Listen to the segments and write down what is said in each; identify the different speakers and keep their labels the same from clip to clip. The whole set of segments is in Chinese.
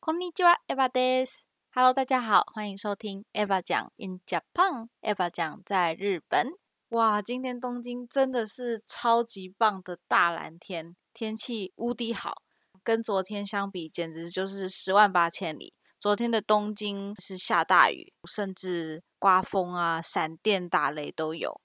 Speaker 1: こんにちは、Eva です。Hello，大家好，欢迎收听 Eva 讲 In Japan。Eva 讲在日本。哇，今天东京真的是超级棒的大蓝天，天气无敌好，跟昨天相比简直就是十万八千里。昨天的东京是下大雨，甚至刮风啊、闪电、打雷都有。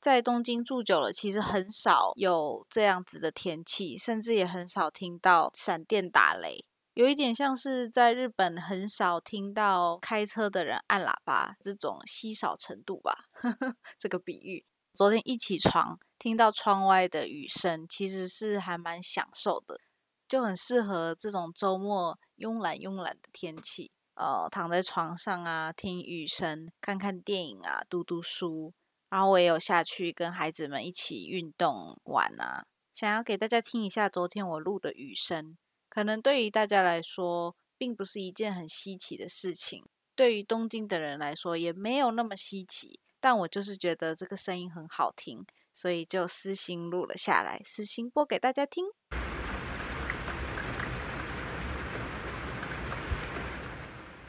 Speaker 1: 在东京住久了，其实很少有这样子的天气，甚至也很少听到闪电打雷。 有一点像是在日本很少听到开车的人按喇叭这种稀少程度吧。这个比喻，昨天一起床听到窗外的雨声，其实是还蛮享受的，就很适合这种周末慵懒慵懒的天气。呃，躺在床上啊，听雨声，看看电影啊，读读书。然后我也有下去跟孩子们一起运动玩啊，想要给大家听一下昨天我录的雨声。可能对于大家来说，并不是一件很稀奇的事情，对于东京的人来说，也没有那么稀奇。但我就是觉得这个声音很好听，所以就私心录了下来，私心播给大家听。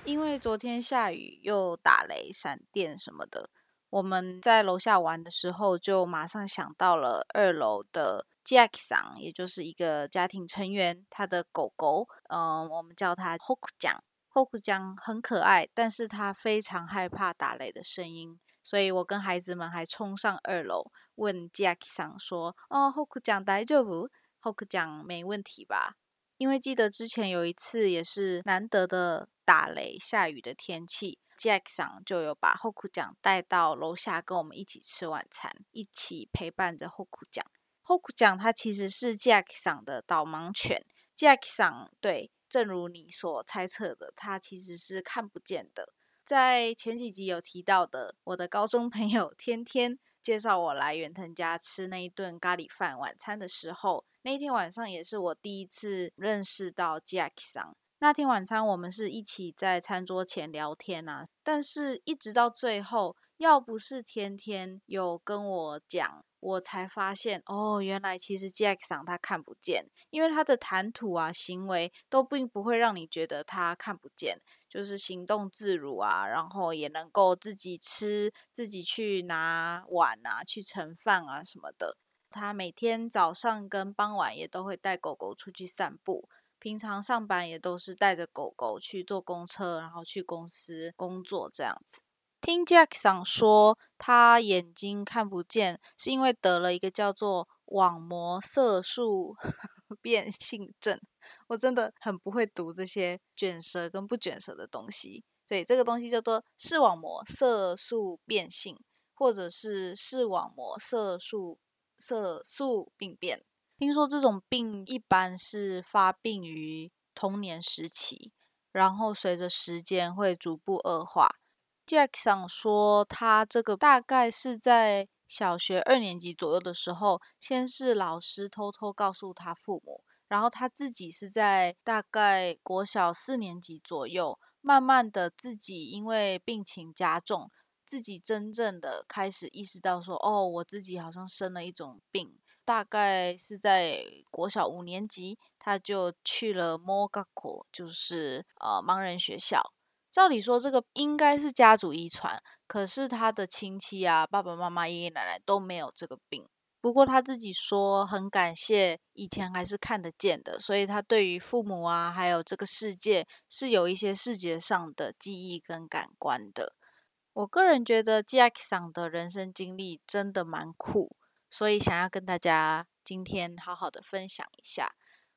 Speaker 1: 因为昨天下雨又打雷、闪电什么的，我们在楼下玩的时候，就马上想到了二楼的 Jack 桑，也就是一个家庭成员，他的狗狗，嗯、我们叫它 Hoku 酱。Hoku 酱很可爱，但是它非常害怕打雷的声音，所以我跟孩子们还冲上二楼问 Jack 桑说：“哦，Hoku 酱大丈夫？Hoku 酱没问题吧？”因为记得之前有一次也是难得的打雷下雨的天气，Jack 桑就有把 Hoku 酱带到楼下跟我们一起吃晚餐，一起陪伴着 Hoku 酱。Hoku 酱它其实是 Jack 桑的导盲犬，Jack 桑对，正如你所猜测的，它其实是看不见的。在前几集有提到的，我的高中朋友天天介绍我来远藤家吃那一顿咖喱饭晚餐的时候，那一天晚上也是我第一次认识到 Jack 桑。那天晚餐我们是一起在餐桌前聊天啊，但是一直到最后，要不是天天有跟我讲，我才发现哦，原来其实 Jack 桑他看不见，因为他的谈吐啊、行为都并不会让你觉得他看不见，就是行动自如啊，然后也能够自己吃、自己去拿碗啊、去盛饭啊什么的。他每天早上跟傍晚也都会带狗狗出去散步。平常上班也都是带着狗狗去坐公车，然后去公司工作这样子。听 Jack 桑说，他眼睛看不见，是因为得了一个叫做网膜色素 变性症。我真的很不会读这些卷舌跟不卷舌的东西，所以这个东西叫做视网膜色素变性，或者是视网膜色素色素病变。听说这种病一般是发病于童年时期，然后随着时间会逐步恶化。Jack 想说，他这个大概是在小学二年级左右的时候，先是老师偷偷告诉他父母，然后他自己是在大概国小四年级左右，慢慢的自己因为病情加重，自己真正的开始意识到说，哦，我自己好像生了一种病。大概是在国小五年级，他就去了 Mogako，就是呃盲人学校。照理说这个应该是家族遗传，可是他的亲戚啊、爸爸妈妈、爷爷奶奶都没有这个病。不过他自己说很感谢以前还是看得见的，所以他对于父母啊还有这个世界是有一些视觉上的记忆跟感官的。我个人觉得 Jack 桑的人生经历真的蛮酷。所以想要跟大家今天好好的分享一下。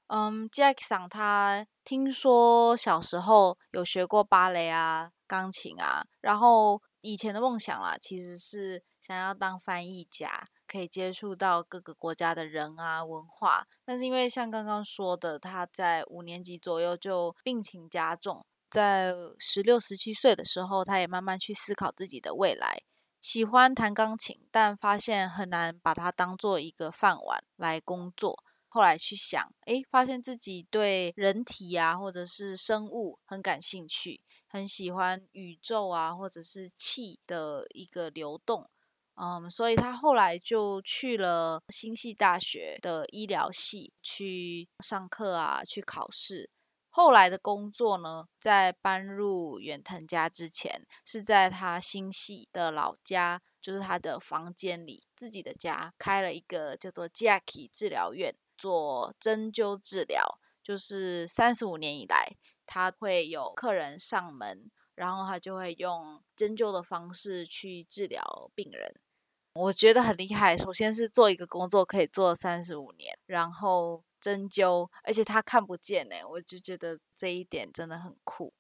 Speaker 1: 嗯，Jack 桑他听说小时候有学过芭蕾啊、钢琴啊，然后以前的梦想啦，其实是想要当翻译家，可以接触到各个国家的人啊、文化。但是因为像刚刚说的，他在五年级左右就病情加重，在十六、十七岁的时候，他也慢慢去思考自己的未来。喜欢弹钢琴，但发现很难把它当做一个饭碗来工作。后来去想，诶，发现自己对人体啊，或者是生物很感兴趣，很喜欢宇宙啊，或者是气的一个流动。嗯，所以他后来就去了新系大学的医疗系去上课啊，去考试。后来的工作呢，在搬入远藤家之前，是在他新系的老家，就是他的房间里自己的家，开了一个叫做 Jackie 治疗院，做针灸治疗。就是三十五年以来，他会有客人上门，然后他就会用针灸的方式去治疗病人。我觉得很厉害。首先是做一个工作可以做三十五年，然后。针灸，而且他看不见呢，我就觉得这一点真的很酷。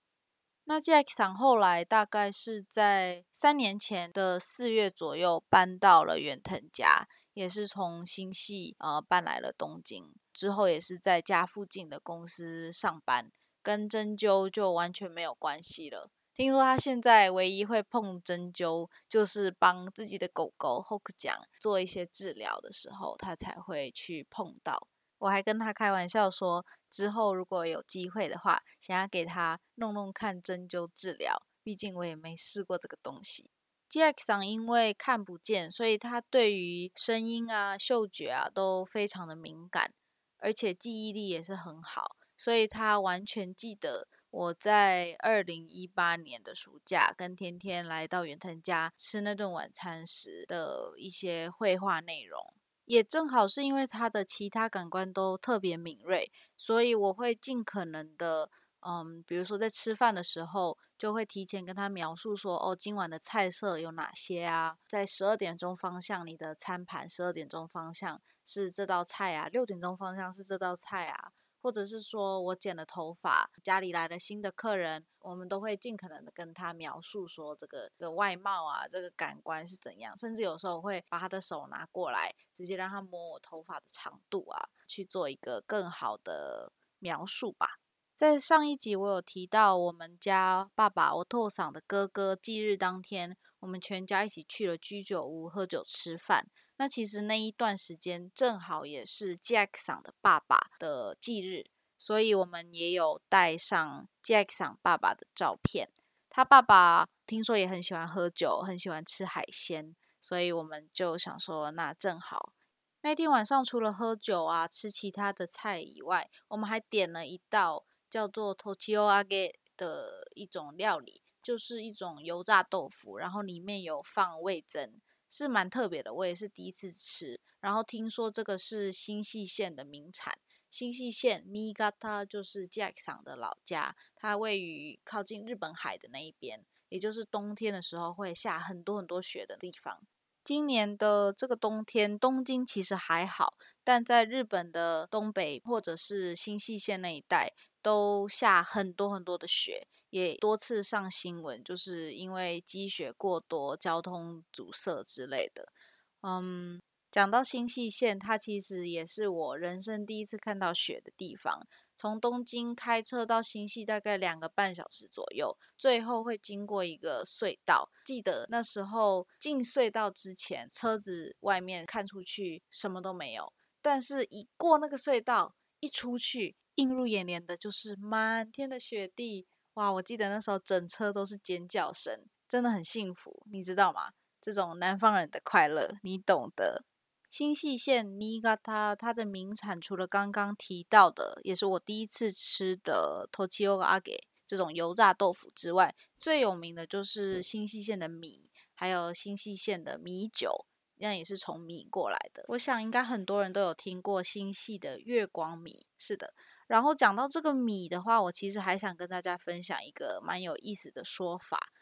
Speaker 1: 那 Jack 桑后来大概是在三年前的四月左右搬到了远藤家，也是从新系呃搬来了东京，之后也是在家附近的公司上班，跟针灸就完全没有关系了。听说他现在唯一会碰针灸，就是帮自己的狗狗 Hook 讲做一些治疗的时候，他才会去碰到。我还跟他开玩笑说，之后如果有机会的话，想要给他弄弄看针灸治疗。毕竟我也没试过这个东西。Jack 桑因为看不见，所以他对于声音啊、嗅觉啊都非常的敏感，而且记忆力也是很好，所以他完全记得我在二零一八年的暑假跟天天来到远藤家吃那顿晚餐时的一些绘画内容。也正好是因为他的其他感官都特别敏锐，所以我会尽可能的，嗯，比如说在吃饭的时候，就会提前跟他描述说，哦，今晚的菜色有哪些啊？在十二点钟方向，你的餐盘十二点钟方向是这道菜啊，六点钟方向是这道菜啊。或者是说我剪了头发，家里来了新的客人，我们都会尽可能的跟他描述说这个的外貌啊，这个感官是怎样，甚至有时候我会把他的手拿过来，直接让他摸我头发的长度啊，去做一个更好的描述吧。在上一集我有提到，我们家爸爸我拓嗓的哥哥忌日当天，我们全家一起去了居酒屋喝酒吃饭。那其实那一段时间正好也是 Jack 桑的爸爸的忌日，所以我们也有带上 Jack 桑爸爸的照片。他爸爸听说也很喜欢喝酒，很喜欢吃海鲜，所以我们就想说，那正好那天晚上除了喝酒啊，吃其他的菜以外，我们还点了一道叫做 Tochio Age 的一种料理，就是一种油炸豆腐，然后里面有放味增。是蛮特别的，我也是第一次吃。然后听说这个是新系县的名产，新系县 Niigata 就是 Jack 桑的老家，它位于靠近日本海的那一边，也就是冬天的时候会下很多很多雪的地方。今年的这个冬天，东京其实还好，但在日本的东北或者是新系县那一带，都下很多很多的雪。也多次上新闻，就是因为积雪过多、交通阻塞之类的。嗯，讲到新细线，它其实也是我人生第一次看到雪的地方。从东京开车到新系大概两个半小时左右，最后会经过一个隧道。记得那时候进隧道之前，车子外面看出去什么都没有，但是一过那个隧道，一出去，映入眼帘的就是满天的雪地。哇！我记得那时候整车都是尖叫声，真的很幸福，你知道吗？这种南方人的快乐，你懂的。新细线尼嘎它它的名产除了刚刚提到的，也是我第一次吃的 Tochio Age 这种油炸豆腐之外，最有名的就是新细线的米，还有新细线的米酒，那也是从米过来的。我想应该很多人都有听过新系的月光米，是的。然后讲到这个米的话，我其实还想跟大家分享一个蛮有意思的说法。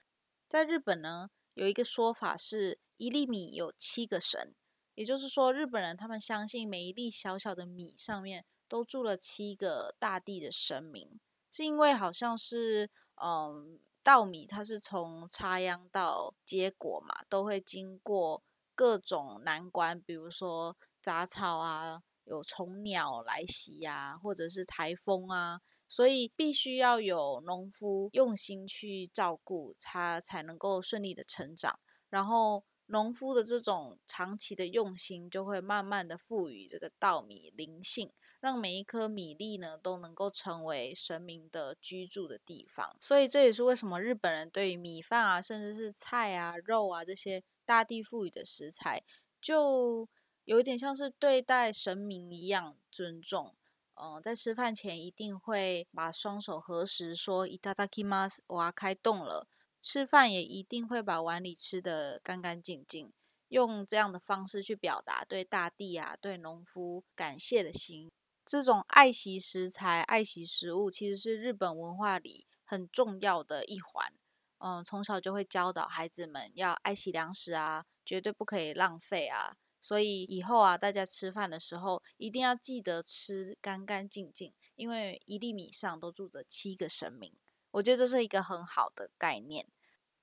Speaker 1: 在日本呢，有一个说法是一粒米有七个神，也就是说，日本人他们相信每一粒小小的米上面都住了七个大地的神明，是因为好像是嗯，稻米它是从插秧到结果嘛，都会经过各种难关，比如说杂草啊。有虫鸟来袭呀，或者是台风啊，所以必须要有农夫用心去照顾它，才能够顺利的成长。然后农夫的这种长期的用心，就会慢慢的赋予这个稻米灵性，让每一颗米粒呢都能够成为神明的居住的地方。所以这也是为什么日本人对于米饭啊，甚至是菜啊、肉啊这些大地赋予的食材，就。有一点像是对待神明一样尊重，嗯，在吃饭前一定会把双手合十，说 “itadakimasu”，我要开动了。吃饭也一定会把碗里吃的干干净净，用这样的方式去表达对大地啊、对农夫感谢的心。这种爱惜食材、爱惜食物，其实是日本文化里很重要的一环。嗯，从小就会教导孩子们要爱惜粮食啊，绝对不可以浪费啊。所以以后啊，大家吃饭的时候一定要记得吃干干净净，因为一粒米上都住着七个神明。我觉得这是一个很好的概念。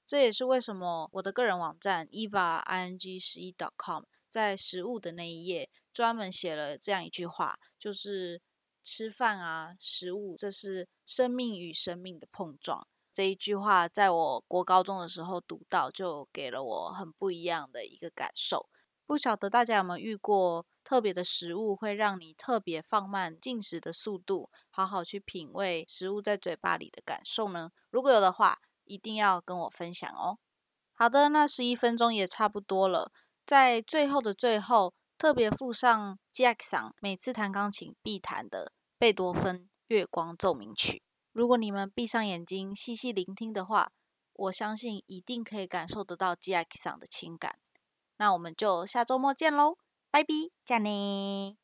Speaker 1: 这也是为什么我的个人网站 eva i n g 十一 dot com 在食物的那一页专门写了这样一句话，就是吃饭啊，食物这是生命与生命的碰撞。这一句话在我国高中的时候读到，就给了我很不一样的一个感受。不晓得大家有没有遇过特别的食物，会让你特别放慢进食的速度，好好去品味食物在嘴巴里的感受呢？如果有的话，一定要跟我分享哦。好的，那十一分钟也差不多了，在最后的最后，特别附上 Jackson 每次弹钢琴必弹的贝多芬《月光奏鸣曲》。如果你们闭上眼睛细细聆听的话，我相信一定可以感受得到 Jackson 的情感。那我们就下周末见喽，拜拜，加你。